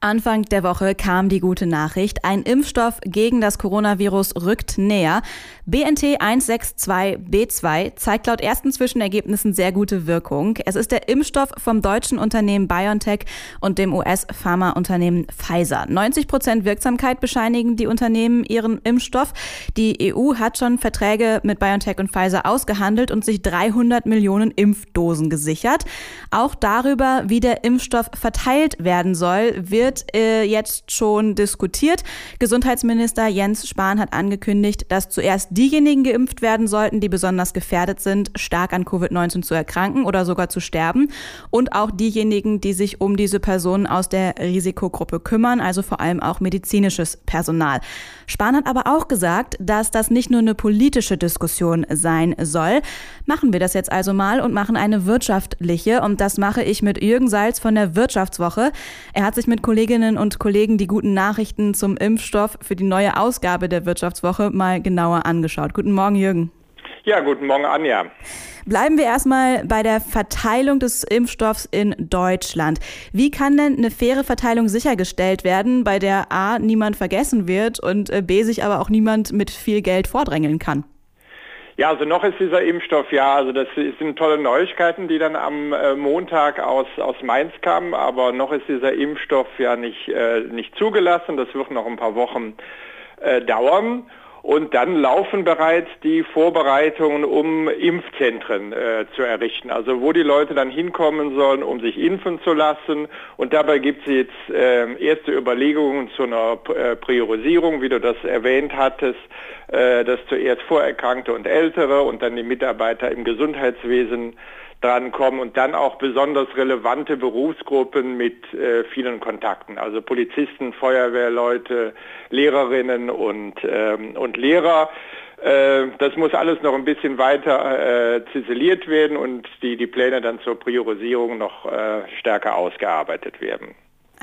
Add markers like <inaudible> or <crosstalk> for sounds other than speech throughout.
Anfang der Woche kam die gute Nachricht. Ein Impfstoff gegen das Coronavirus rückt näher. BNT 162b2 zeigt laut ersten Zwischenergebnissen sehr gute Wirkung. Es ist der Impfstoff vom deutschen Unternehmen BioNTech und dem US-Pharmaunternehmen Pfizer. 90 Prozent Wirksamkeit bescheinigen die Unternehmen ihren Impfstoff. Die EU hat schon Verträge mit BioNTech und Pfizer ausgehandelt und sich 300 Millionen Impfdosen gesichert. Auch darüber, wie der Impfstoff verteilt werden soll, wird äh, jetzt schon diskutiert. Gesundheitsminister Jens Spahn hat angekündigt, dass zuerst diejenigen geimpft werden sollten, die besonders gefährdet sind, stark an Covid-19 zu erkranken oder sogar zu sterben. Und auch diejenigen, die sich um diese Personen aus der Risikogruppe kümmern, also vor allem auch medizinisches Personal. Spahn hat aber auch gesagt, dass das nicht nur eine politische Diskussion sein soll. Machen wir das jetzt also mal und machen eine wirtschaftliche. Und das mache ich mit Jürgen Salz von der Wirtschaftswoche. Er hat sich mit Kolleginnen und Kollegen die guten Nachrichten zum Impfstoff für die neue Ausgabe der Wirtschaftswoche mal genauer angeschaut. Guten Morgen, Jürgen. Ja, guten Morgen, Anja. Bleiben wir erstmal bei der Verteilung des Impfstoffs in Deutschland. Wie kann denn eine faire Verteilung sichergestellt werden, bei der A niemand vergessen wird und äh, B sich aber auch niemand mit viel Geld vordrängeln kann? Ja, also noch ist dieser Impfstoff, ja, also das sind tolle Neuigkeiten, die dann am äh, Montag aus, aus Mainz kamen, aber noch ist dieser Impfstoff ja nicht, äh, nicht zugelassen. Das wird noch ein paar Wochen äh, dauern. Und dann laufen bereits die Vorbereitungen, um Impfzentren äh, zu errichten. Also wo die Leute dann hinkommen sollen, um sich impfen zu lassen. Und dabei gibt es jetzt äh, erste Überlegungen zu einer äh, Priorisierung, wie du das erwähnt hattest, äh, dass zuerst Vorerkrankte und Ältere und dann die Mitarbeiter im Gesundheitswesen drankommen und dann auch besonders relevante Berufsgruppen mit äh, vielen Kontakten, also Polizisten, Feuerwehrleute, Lehrerinnen und, ähm, und Lehrer. Äh, das muss alles noch ein bisschen weiter äh, ziseliert werden und die, die Pläne dann zur Priorisierung noch äh, stärker ausgearbeitet werden.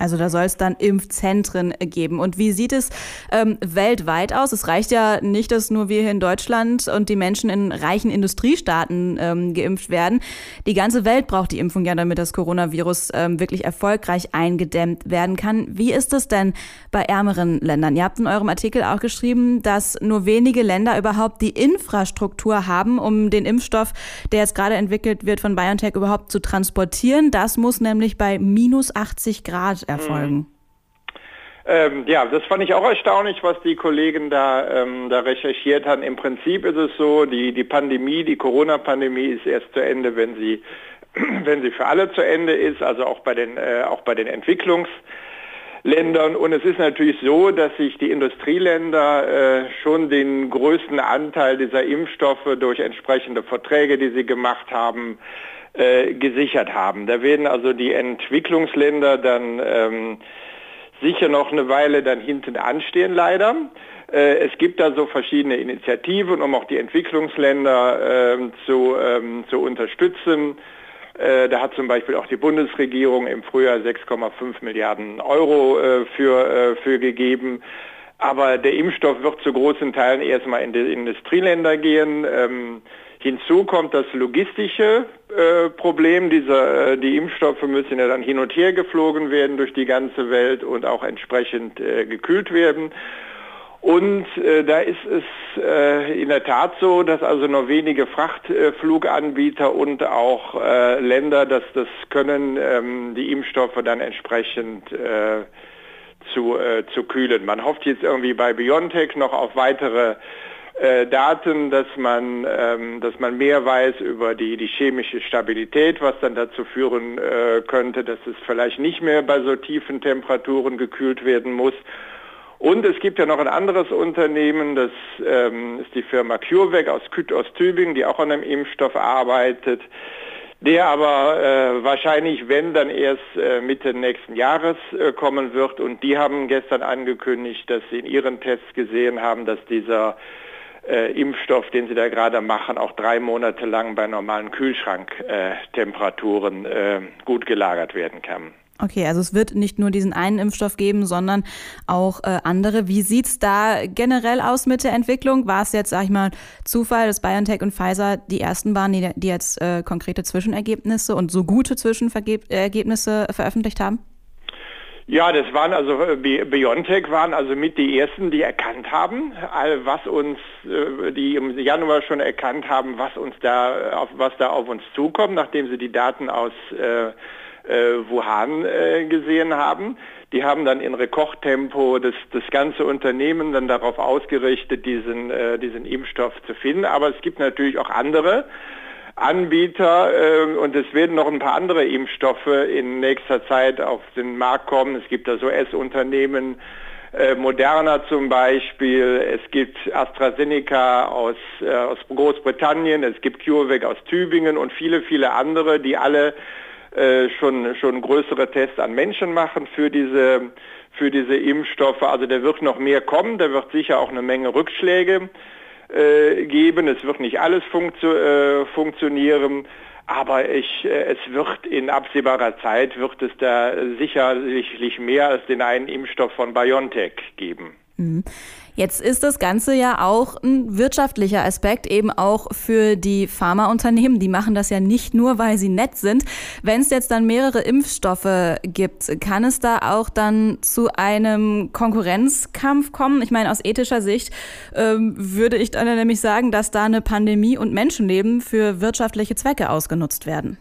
Also da soll es dann Impfzentren geben. Und wie sieht es ähm, weltweit aus? Es reicht ja nicht, dass nur wir hier in Deutschland und die Menschen in reichen Industriestaaten ähm, geimpft werden. Die ganze Welt braucht die Impfung ja, damit das Coronavirus ähm, wirklich erfolgreich eingedämmt werden kann. Wie ist es denn bei ärmeren Ländern? Ihr habt in eurem Artikel auch geschrieben, dass nur wenige Länder überhaupt die Infrastruktur haben, um den Impfstoff, der jetzt gerade entwickelt wird von BioNTech, überhaupt zu transportieren. Das muss nämlich bei minus 80 Grad erfolgen. Mhm. Ähm, ja, das fand ich auch erstaunlich, was die Kollegen da, ähm, da recherchiert haben. Im Prinzip ist es so, die, die Pandemie, die Corona-Pandemie ist erst zu Ende, wenn sie, <clears throat> wenn sie für alle zu Ende ist, also auch bei den, äh, auch bei den Entwicklungsländern. Und es ist natürlich so, dass sich die Industrieländer äh, schon den größten Anteil dieser Impfstoffe durch entsprechende Verträge, die sie gemacht haben, äh, gesichert haben. Da werden also die Entwicklungsländer dann ähm, sicher noch eine Weile dann hinten anstehen, leider. Äh, es gibt da so verschiedene Initiativen, um auch die Entwicklungsländer äh, zu, ähm, zu unterstützen. Äh, da hat zum Beispiel auch die Bundesregierung im Frühjahr 6,5 Milliarden Euro für, für gegeben. Aber der Impfstoff wird zu großen Teilen erstmal in die Industrieländer gehen. Ähm, Hinzu kommt das logistische äh, Problem. Dieser, äh, die Impfstoffe müssen ja dann hin und her geflogen werden durch die ganze Welt und auch entsprechend äh, gekühlt werden. Und äh, da ist es äh, in der Tat so, dass also nur wenige Frachtfluganbieter und auch äh, Länder, dass das können, ähm, die Impfstoffe dann entsprechend zu, zu kühlen. Man hofft jetzt irgendwie bei BioNTech noch auf weitere äh, Daten, dass man, ähm, dass man mehr weiß über die, die chemische Stabilität, was dann dazu führen äh, könnte, dass es vielleicht nicht mehr bei so tiefen Temperaturen gekühlt werden muss. Und es gibt ja noch ein anderes Unternehmen, das ähm, ist die Firma CureVac aus, aus Tübingen, die auch an einem Impfstoff arbeitet, der aber äh, wahrscheinlich, wenn, dann erst äh, Mitte nächsten Jahres äh, kommen wird. Und die haben gestern angekündigt, dass sie in ihren Tests gesehen haben, dass dieser äh, Impfstoff, den sie da gerade machen, auch drei Monate lang bei normalen Kühlschranktemperaturen äh, gut gelagert werden kann. Okay, also es wird nicht nur diesen einen Impfstoff geben, sondern auch äh, andere. Wie sieht es da generell aus mit der Entwicklung? War es jetzt, sag ich mal, Zufall, dass BioNTech und Pfizer die ersten waren, die, die jetzt äh, konkrete Zwischenergebnisse und so gute Zwischenergebnisse veröffentlicht haben? Ja, das waren also äh, BioNTech waren also mit die ersten, die erkannt haben, was uns, äh, die im Januar schon erkannt haben, was uns da, was da auf uns zukommt, nachdem sie die Daten aus äh, äh, Wuhan äh, gesehen haben. Die haben dann in Rekordtempo das, das ganze Unternehmen dann darauf ausgerichtet, diesen, äh, diesen Impfstoff zu finden. Aber es gibt natürlich auch andere Anbieter äh, und es werden noch ein paar andere Impfstoffe in nächster Zeit auf den Markt kommen. Es gibt da so S-Unternehmen, äh, Moderna zum Beispiel, es gibt AstraZeneca aus, äh, aus Großbritannien, es gibt CureVac aus Tübingen und viele, viele andere, die alle äh, schon, schon größere Tests an Menschen machen für diese, für diese Impfstoffe. Also da wird noch mehr kommen, da wird sicher auch eine Menge Rückschläge äh, geben. Es wird nicht alles funktio äh, funktionieren. Aber ich, äh, es wird in absehbarer Zeit, wird es da sicherlich mehr als den einen Impfstoff von BioNTech geben. Mhm. Jetzt ist das Ganze ja auch ein wirtschaftlicher Aspekt, eben auch für die Pharmaunternehmen. Die machen das ja nicht nur, weil sie nett sind. Wenn es jetzt dann mehrere Impfstoffe gibt, kann es da auch dann zu einem Konkurrenzkampf kommen? Ich meine, aus ethischer Sicht ähm, würde ich dann nämlich sagen, dass da eine Pandemie und Menschenleben für wirtschaftliche Zwecke ausgenutzt werden.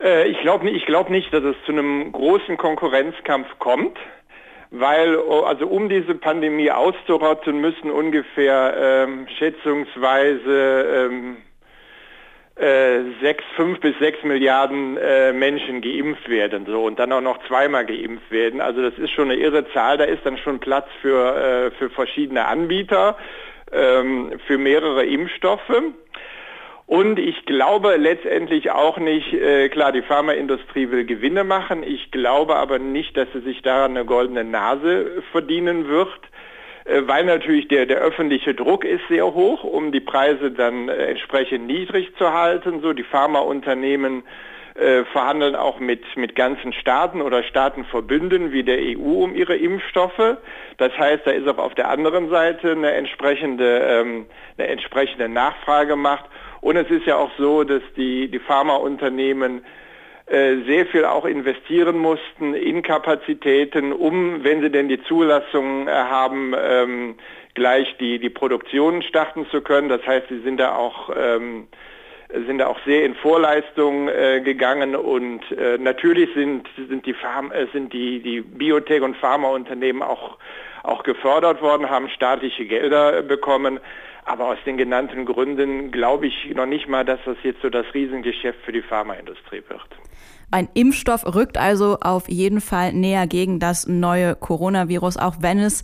Äh, ich glaube ich glaub nicht, dass es zu einem großen Konkurrenzkampf kommt weil oh, also um diese Pandemie auszurotten, müssen ungefähr ähm, schätzungsweise ähm, äh, sechs, fünf bis sechs Milliarden äh, Menschen geimpft werden so und dann auch noch zweimal geimpft werden. Also das ist schon eine irre Zahl. Da ist dann schon Platz für, äh, für verschiedene Anbieter, ähm, für mehrere Impfstoffe. Und ich glaube letztendlich auch nicht, äh, klar, die Pharmaindustrie will Gewinne machen. Ich glaube aber nicht, dass sie sich daran eine goldene Nase verdienen wird, äh, weil natürlich der, der öffentliche Druck ist sehr hoch, um die Preise dann äh, entsprechend niedrig zu halten. So die Pharmaunternehmen äh, verhandeln auch mit, mit ganzen Staaten oder Staatenverbünden wie der EU um ihre Impfstoffe. Das heißt, da ist auch auf der anderen Seite eine entsprechende, ähm, eine entsprechende Nachfrage gemacht. Und es ist ja auch so, dass die, die Pharmaunternehmen äh, sehr viel auch investieren mussten in Kapazitäten, um, wenn sie denn die Zulassung äh, haben, ähm, gleich die, die Produktion starten zu können. Das heißt, sie sind da auch, ähm, sind da auch sehr in Vorleistung äh, gegangen und äh, natürlich sind, sind, die, Pharma, äh, sind die, die Biotech- und Pharmaunternehmen auch, auch gefördert worden, haben staatliche Gelder bekommen. Aber aus den genannten Gründen glaube ich noch nicht mal, dass das jetzt so das Riesengeschäft für die Pharmaindustrie wird. Ein Impfstoff rückt also auf jeden Fall näher gegen das neue Coronavirus, auch wenn es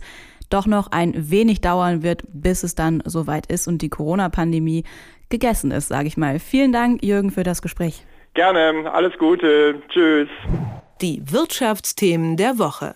doch noch ein wenig dauern wird, bis es dann soweit ist und die Corona-Pandemie gegessen ist, sage ich mal. Vielen Dank, Jürgen, für das Gespräch. Gerne, alles Gute. Tschüss. Die Wirtschaftsthemen der Woche.